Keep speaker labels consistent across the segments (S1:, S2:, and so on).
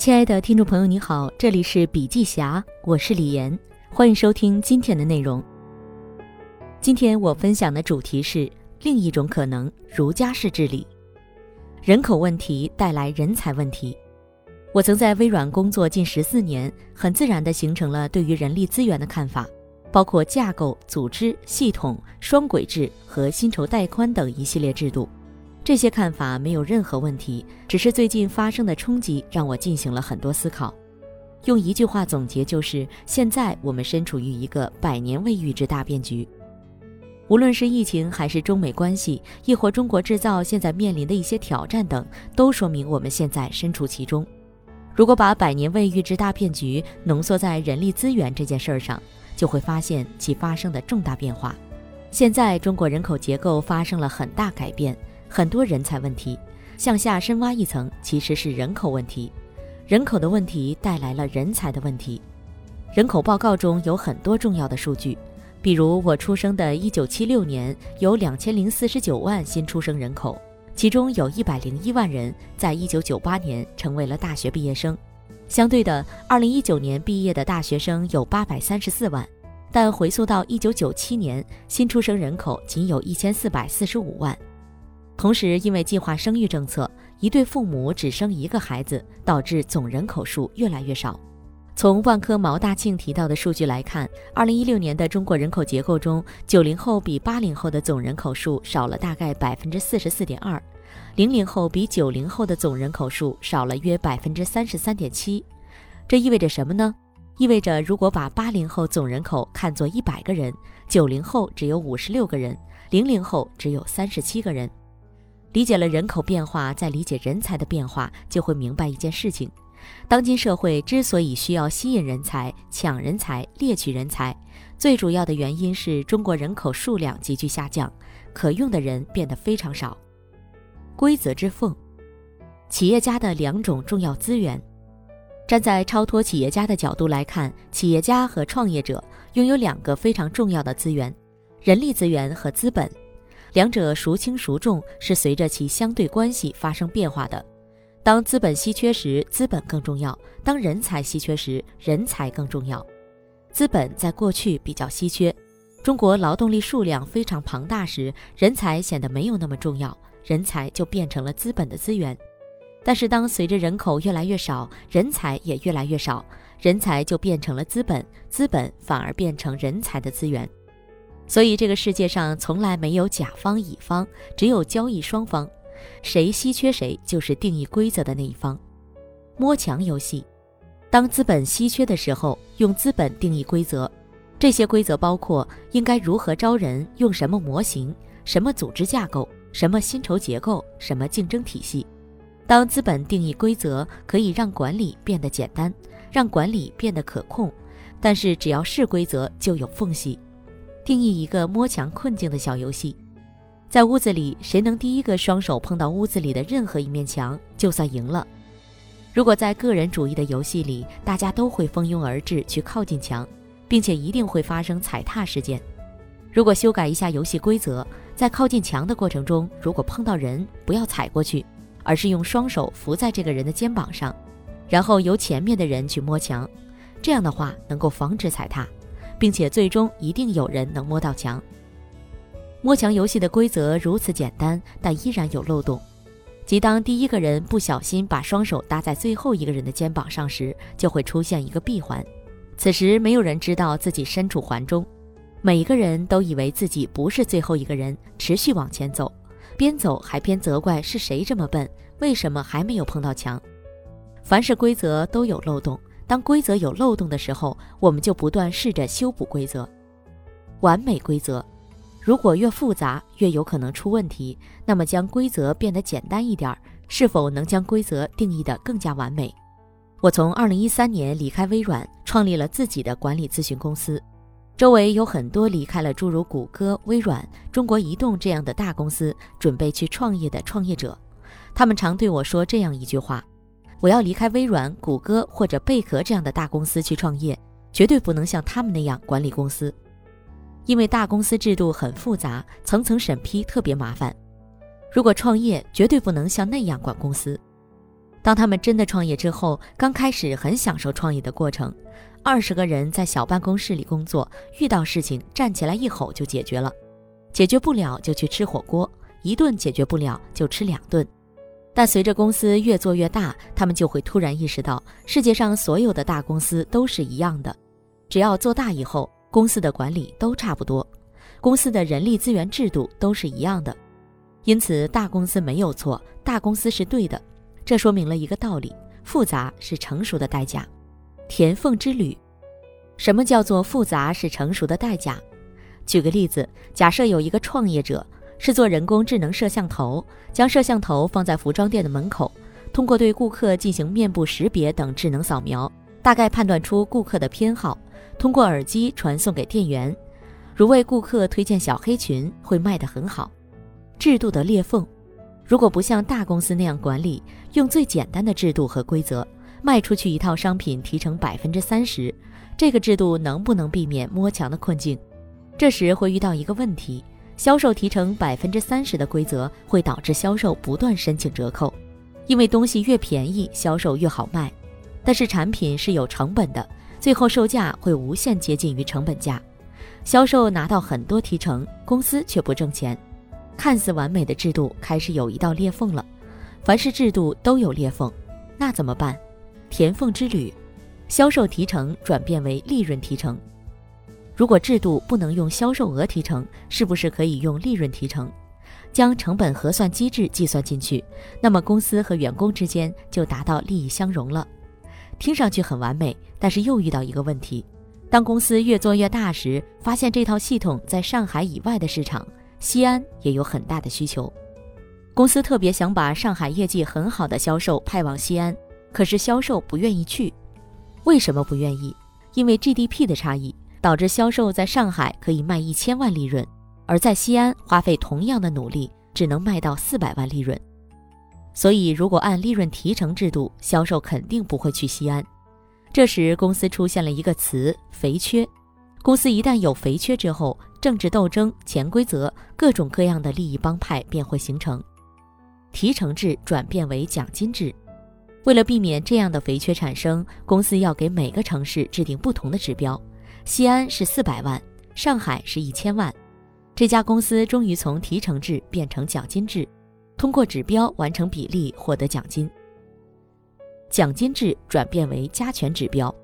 S1: 亲爱的听众朋友，你好，这里是笔记侠，我是李岩，欢迎收听今天的内容。今天我分享的主题是另一种可能——儒家式治理。人口问题带来人才问题。我曾在微软工作近十四年，很自然地形成了对于人力资源的看法，包括架构、组织、系统、双轨制和薪酬带宽等一系列制度。这些看法没有任何问题，只是最近发生的冲击让我进行了很多思考。用一句话总结，就是现在我们身处于一个百年未遇之大变局。无论是疫情，还是中美关系，亦或中国制造现在面临的一些挑战等，都说明我们现在身处其中。如果把百年未遇之大变局浓缩在人力资源这件事儿上，就会发现其发生的重大变化。现在中国人口结构发生了很大改变。很多人才问题，向下深挖一层，其实是人口问题。人口的问题带来了人才的问题。人口报告中有很多重要的数据，比如我出生的一九七六年有两千零四十九万新出生人口，其中有一百零一万人在一九九八年成为了大学毕业生。相对的，二零一九年毕业的大学生有八百三十四万，但回溯到一九九七年，新出生人口仅有一千四百四十五万。同时，因为计划生育政策，一对父母只生一个孩子，导致总人口数越来越少。从万科毛大庆提到的数据来看，二零一六年的中国人口结构中，九零后比八零后的总人口数少了大概百分之四十四点二，零零后比九零后的总人口数少了约百分之三十三点七。这意味着什么呢？意味着如果把八零后总人口看作一百个人，九零后只有五十六个人，零零后只有三十七个人。理解了人口变化，再理解人才的变化，就会明白一件事情：当今社会之所以需要吸引人才、抢人才、猎取人才，最主要的原因是中国人口数量急剧下降，可用的人变得非常少。规则之缝，企业家的两种重要资源。站在超脱企业家的角度来看，企业家和创业者拥有两个非常重要的资源：人力资源和资本。两者孰轻孰重是随着其相对关系发生变化的。当资本稀缺时，资本更重要；当人才稀缺时，人才更重要。资本在过去比较稀缺，中国劳动力数量非常庞大时，人才显得没有那么重要，人才就变成了资本的资源。但是当随着人口越来越少，人才也越来越少，人才就变成了资本，资本反而变成人才的资源。所以，这个世界上从来没有甲方乙方，只有交易双方，谁稀缺谁就是定义规则的那一方。摸墙游戏，当资本稀缺的时候，用资本定义规则，这些规则包括应该如何招人，用什么模型，什么组织架构，什么薪酬结构，什么竞争体系。当资本定义规则，可以让管理变得简单，让管理变得可控，但是只要是规则，就有缝隙。定义一个摸墙困境的小游戏，在屋子里，谁能第一个双手碰到屋子里的任何一面墙，就算赢了。如果在个人主义的游戏里，大家都会蜂拥而至去靠近墙，并且一定会发生踩踏事件。如果修改一下游戏规则，在靠近墙的过程中，如果碰到人，不要踩过去，而是用双手扶在这个人的肩膀上，然后由前面的人去摸墙，这样的话能够防止踩踏。并且最终一定有人能摸到墙。摸墙游戏的规则如此简单，但依然有漏洞。即当第一个人不小心把双手搭在最后一个人的肩膀上时，就会出现一个闭环。此时没有人知道自己身处环中，每个人都以为自己不是最后一个人，持续往前走，边走还边责怪是谁这么笨，为什么还没有碰到墙？凡是规则都有漏洞。当规则有漏洞的时候，我们就不断试着修补规则。完美规则，如果越复杂越有可能出问题，那么将规则变得简单一点，是否能将规则定义得更加完美？我从二零一三年离开微软，创立了自己的管理咨询公司，周围有很多离开了诸如谷歌、微软、中国移动这样的大公司，准备去创业的创业者，他们常对我说这样一句话。我要离开微软、谷歌或者贝壳这样的大公司去创业，绝对不能像他们那样管理公司，因为大公司制度很复杂，层层审批特别麻烦。如果创业，绝对不能像那样管公司。当他们真的创业之后，刚开始很享受创业的过程。二十个人在小办公室里工作，遇到事情站起来一吼就解决了，解决不了就去吃火锅，一顿解决不了就吃两顿。但随着公司越做越大，他们就会突然意识到，世界上所有的大公司都是一样的，只要做大以后，公司的管理都差不多，公司的人力资源制度都是一样的。因此，大公司没有错，大公司是对的。这说明了一个道理：复杂是成熟的代价。田凤之旅，什么叫做复杂是成熟的代价？举个例子，假设有一个创业者是做人工智能摄像头，将摄像头放在服装店的门口，通过对顾客进行面部识别等智能扫描，大概判断出顾客的偏好，通过耳机传送给店员。如为顾客推荐小黑裙，会卖得很好。制度的裂缝，如果不像大公司那样管理，用最简单的制度和规则，卖出去一套商品提成百分之三十，这个制度能不能避免摸墙的困境？这时会遇到一个问题：销售提成百分之三十的规则会导致销售不断申请折扣，因为东西越便宜，销售越好卖。但是产品是有成本的，最后售价会无限接近于成本价，销售拿到很多提成，公司却不挣钱。看似完美的制度开始有一道裂缝了，凡是制度都有裂缝，那怎么办？填缝之旅，销售提成转变为利润提成。如果制度不能用销售额提成，是不是可以用利润提成？将成本核算机制计算进去，那么公司和员工之间就达到利益相融了。听上去很完美，但是又遇到一个问题：当公司越做越大时，发现这套系统在上海以外的市场。西安也有很大的需求，公司特别想把上海业绩很好的销售派往西安，可是销售不愿意去。为什么不愿意？因为 GDP 的差异导致销售在上海可以卖一千万利润，而在西安花费同样的努力只能卖到四百万利润。所以，如果按利润提成制度，销售肯定不会去西安。这时，公司出现了一个词“肥缺”。公司一旦有肥缺之后，政治斗争、潜规则、各种各样的利益帮派便会形成，提成制转变为奖金制。为了避免这样的肥缺产生，公司要给每个城市制定不同的指标。西安是四百万，上海是一千万。这家公司终于从提成制变成奖金制，通过指标完成比例获得奖金。奖金制转变为加权指标。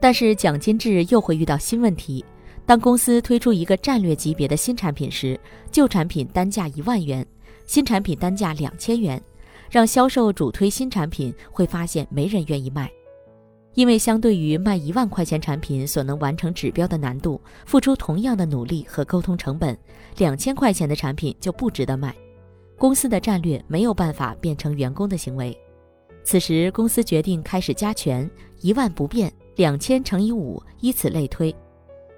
S1: 但是奖金制又会遇到新问题。当公司推出一个战略级别的新产品时，旧产品单价一万元，新产品单价两千元，让销售主推新产品，会发现没人愿意卖，因为相对于卖一万块钱产品所能完成指标的难度，付出同样的努力和沟通成本，两千块钱的产品就不值得卖。公司的战略没有办法变成员工的行为。此时，公司决定开始加权，一万不变。两千乘以五，以此类推，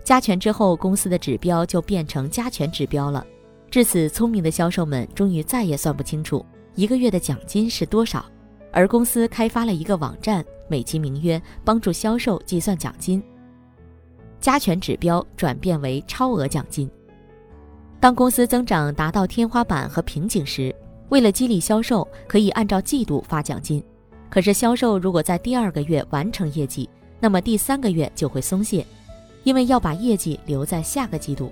S1: 加权之后，公司的指标就变成加权指标了。至此，聪明的销售们终于再也算不清楚一个月的奖金是多少。而公司开发了一个网站，美其名曰帮助销售计算奖金。加权指标转变为超额奖金。当公司增长达到天花板和瓶颈时，为了激励销售，可以按照季度发奖金。可是销售如果在第二个月完成业绩，那么第三个月就会松懈，因为要把业绩留在下个季度。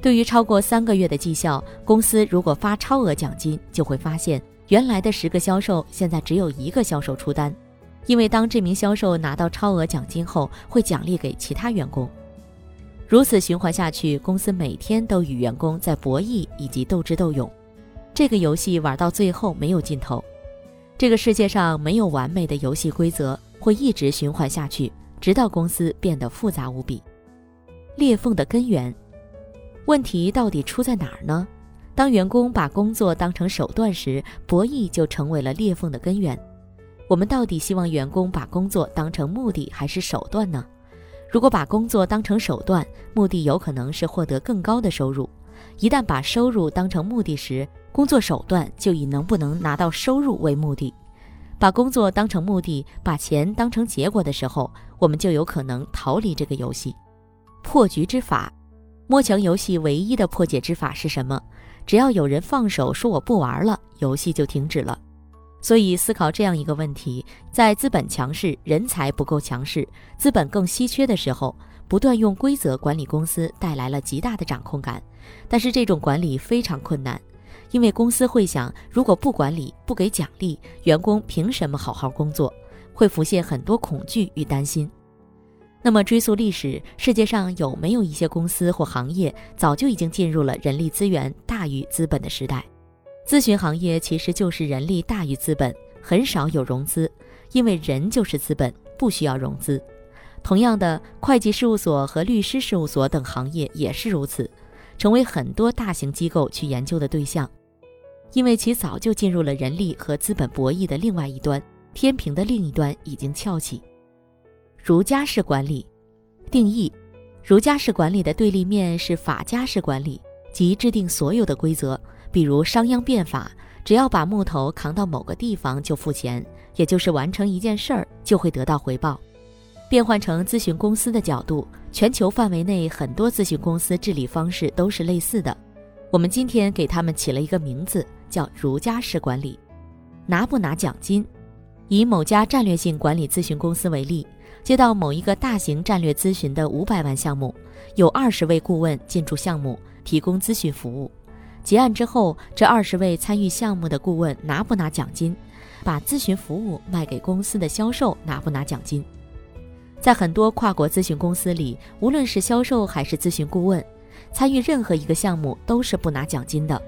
S1: 对于超过三个月的绩效，公司如果发超额奖金，就会发现原来的十个销售现在只有一个销售出单，因为当这名销售拿到超额奖金后，会奖励给其他员工。如此循环下去，公司每天都与员工在博弈以及斗智斗勇，这个游戏玩到最后没有尽头。这个世界上没有完美的游戏规则。会一直循环下去，直到公司变得复杂无比。裂缝的根源，问题到底出在哪儿呢？当员工把工作当成手段时，博弈就成为了裂缝的根源。我们到底希望员工把工作当成目的还是手段呢？如果把工作当成手段，目的有可能是获得更高的收入；一旦把收入当成目的时，工作手段就以能不能拿到收入为目的。把工作当成目的，把钱当成结果的时候，我们就有可能逃离这个游戏。破局之法，摸墙游戏唯一的破解之法是什么？只要有人放手说我不玩了，游戏就停止了。所以，思考这样一个问题：在资本强势、人才不够强势、资本更稀缺的时候，不断用规则管理公司带来了极大的掌控感。但是，这种管理非常困难，因为公司会想：如果不管理、不给奖励，员工凭什么好好工作？会浮现很多恐惧与担心。那么，追溯历史，世界上有没有一些公司或行业早就已经进入了人力资源大于资本的时代？咨询行业其实就是人力大于资本，很少有融资，因为人就是资本，不需要融资。同样的，会计事务所和律师事务所等行业也是如此，成为很多大型机构去研究的对象，因为其早就进入了人力和资本博弈的另外一端，天平的另一端已经翘起。儒家式管理定义：儒家式管理的对立面是法家式管理，即制定所有的规则。比如商鞅变法，只要把木头扛到某个地方就付钱，也就是完成一件事儿就会得到回报。变换成咨询公司的角度，全球范围内很多咨询公司治理方式都是类似的。我们今天给他们起了一个名字，叫儒家式管理。拿不拿奖金？以某家战略性管理咨询公司为例，接到某一个大型战略咨询的五百万项目，有二十位顾问进驻项目，提供咨询服务。结案之后，这二十位参与项目的顾问拿不拿奖金？把咨询服务卖给公司的销售拿不拿奖金？在很多跨国咨询公司里，无论是销售还是咨询顾问，参与任何一个项目都是不拿奖金的。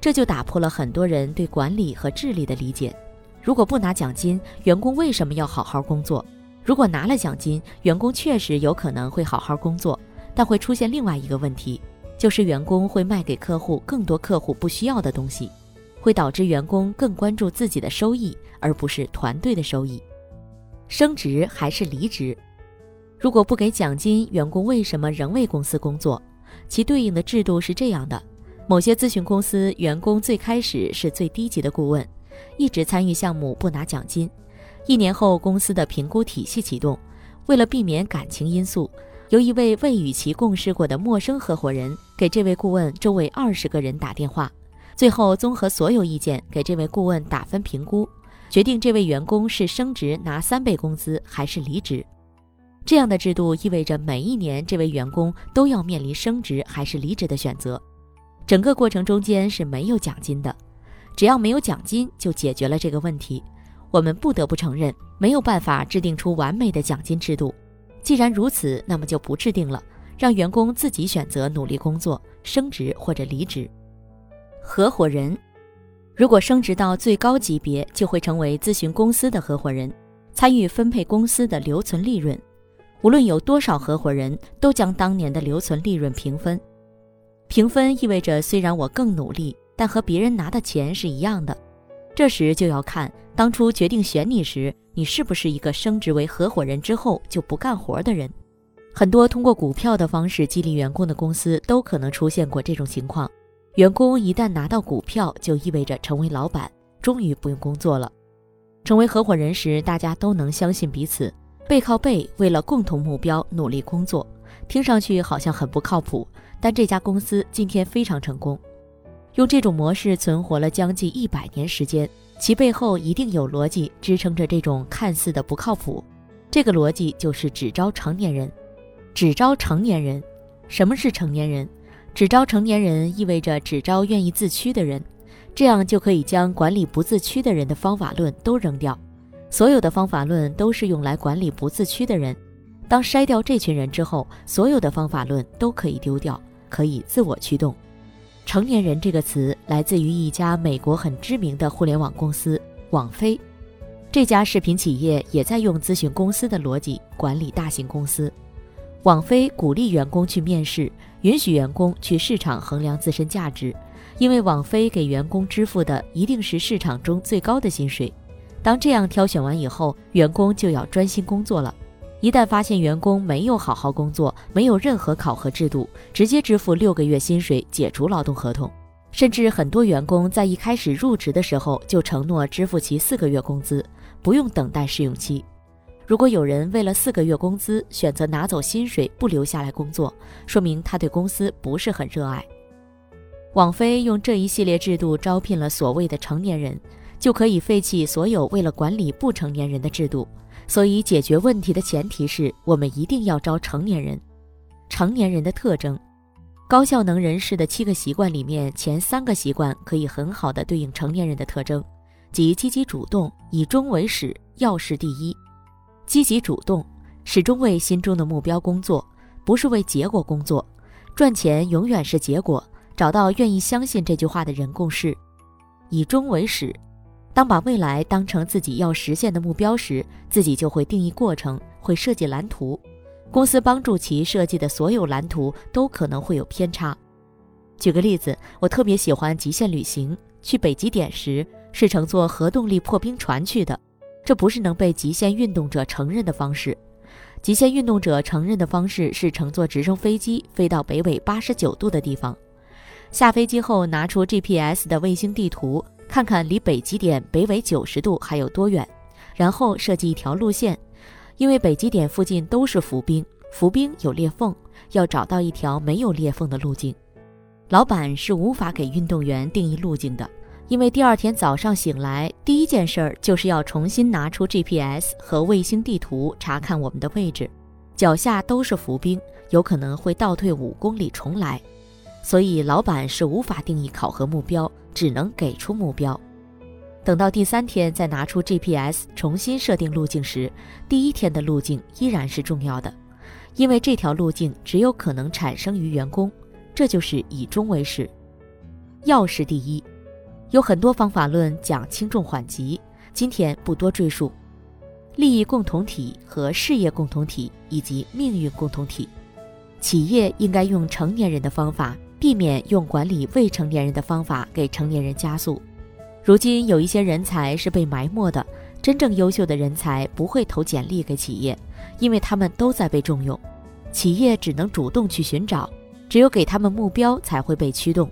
S1: 这就打破了很多人对管理和智力的理解。如果不拿奖金，员工为什么要好好工作？如果拿了奖金，员工确实有可能会好好工作，但会出现另外一个问题。就是员工会卖给客户更多客户不需要的东西，会导致员工更关注自己的收益，而不是团队的收益。升职还是离职？如果不给奖金，员工为什么仍为公司工作？其对应的制度是这样的：某些咨询公司员工最开始是最低级的顾问，一直参与项目不拿奖金。一年后，公司的评估体系启动，为了避免感情因素。由一位未与其共事过的陌生合伙人给这位顾问周围二十个人打电话，最后综合所有意见给这位顾问打分评估，决定这位员工是升职拿三倍工资还是离职。这样的制度意味着每一年这位员工都要面临升职还是离职的选择，整个过程中间是没有奖金的。只要没有奖金，就解决了这个问题。我们不得不承认，没有办法制定出完美的奖金制度。既然如此，那么就不制定了，让员工自己选择努力工作、升职或者离职。合伙人如果升职到最高级别，就会成为咨询公司的合伙人，参与分配公司的留存利润。无论有多少合伙人，都将当年的留存利润平分。平分意味着，虽然我更努力，但和别人拿的钱是一样的。这时就要看当初决定选你时，你是不是一个升职为合伙人之后就不干活的人。很多通过股票的方式激励员工的公司都可能出现过这种情况。员工一旦拿到股票，就意味着成为老板，终于不用工作了。成为合伙人时，大家都能相信彼此，背靠背为了共同目标努力工作。听上去好像很不靠谱，但这家公司今天非常成功。用这种模式存活了将近一百年时间，其背后一定有逻辑支撑着这种看似的不靠谱。这个逻辑就是只招成年人，只招成年人。什么是成年人？只招成年人意味着只招愿意自驱的人，这样就可以将管理不自驱的人的方法论都扔掉。所有的方法论都是用来管理不自驱的人。当筛掉这群人之后，所有的方法论都可以丢掉，可以自我驱动。成年人这个词来自于一家美国很知名的互联网公司网飞，这家视频企业也在用咨询公司的逻辑管理大型公司。网飞鼓励员工去面试，允许员工去市场衡量自身价值，因为网飞给员工支付的一定是市场中最高的薪水。当这样挑选完以后，员工就要专心工作了。一旦发现员工没有好好工作，没有任何考核制度，直接支付六个月薪水，解除劳动合同。甚至很多员工在一开始入职的时候就承诺支付其四个月工资，不用等待试用期。如果有人为了四个月工资选择拿走薪水不留下来工作，说明他对公司不是很热爱。网飞用这一系列制度招聘了所谓的成年人，就可以废弃所有为了管理不成年人的制度。所以，解决问题的前提是我们一定要招成年人。成年人的特征，高效能人士的七个习惯里面，前三个习惯可以很好的对应成年人的特征，即积极主动、以终为始、要事第一。积极主动，始终为心中的目标工作，不是为结果工作。赚钱永远是结果，找到愿意相信这句话的人共事。以终为始。当把未来当成自己要实现的目标时，自己就会定义过程，会设计蓝图。公司帮助其设计的所有蓝图都可能会有偏差。举个例子，我特别喜欢极限旅行。去北极点时是乘坐核动力破冰船去的，这不是能被极限运动者承认的方式。极限运动者承认的方式是乘坐直升飞机飞到北纬八十九度的地方，下飞机后拿出 GPS 的卫星地图。看看离北极点北纬九十度还有多远，然后设计一条路线。因为北极点附近都是浮冰，浮冰有裂缝，要找到一条没有裂缝的路径。老板是无法给运动员定义路径的，因为第二天早上醒来第一件事儿就是要重新拿出 GPS 和卫星地图查看我们的位置，脚下都是浮冰，有可能会倒退五公里重来。所以，老板是无法定义考核目标，只能给出目标。等到第三天再拿出 GPS 重新设定路径时，第一天的路径依然是重要的，因为这条路径只有可能产生于员工。这就是以终为始，要事第一。有很多方法论讲轻重缓急，今天不多赘述。利益共同体和事业共同体以及命运共同体，企业应该用成年人的方法。避免用管理未成年人的方法给成年人加速。如今有一些人才是被埋没的，真正优秀的人才不会投简历给企业，因为他们都在被重用，企业只能主动去寻找，只有给他们目标才会被驱动。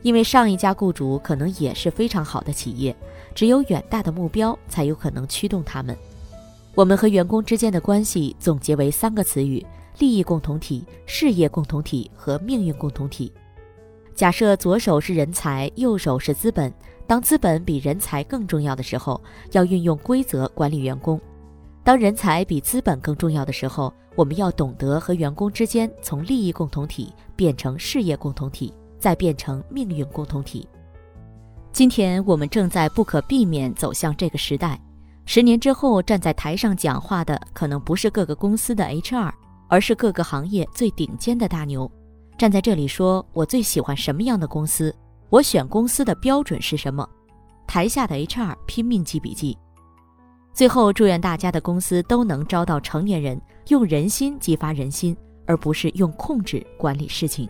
S1: 因为上一家雇主可能也是非常好的企业，只有远大的目标才有可能驱动他们。我们和员工之间的关系总结为三个词语：利益共同体、事业共同体和命运共同体。假设左手是人才，右手是资本。当资本比人才更重要的时候，要运用规则管理员工；当人才比资本更重要的时候，我们要懂得和员工之间从利益共同体变成事业共同体，再变成命运共同体。今天我们正在不可避免走向这个时代。十年之后，站在台上讲话的可能不是各个公司的 HR，而是各个行业最顶尖的大牛。站在这里说，我最喜欢什么样的公司？我选公司的标准是什么？台下的 HR 拼命记笔记。最后，祝愿大家的公司都能招到成年人，用人心激发人心，而不是用控制管理事情。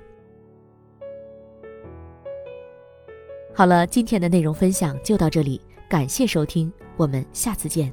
S1: 好了，今天的内容分享就到这里，感谢收听，我们下次见。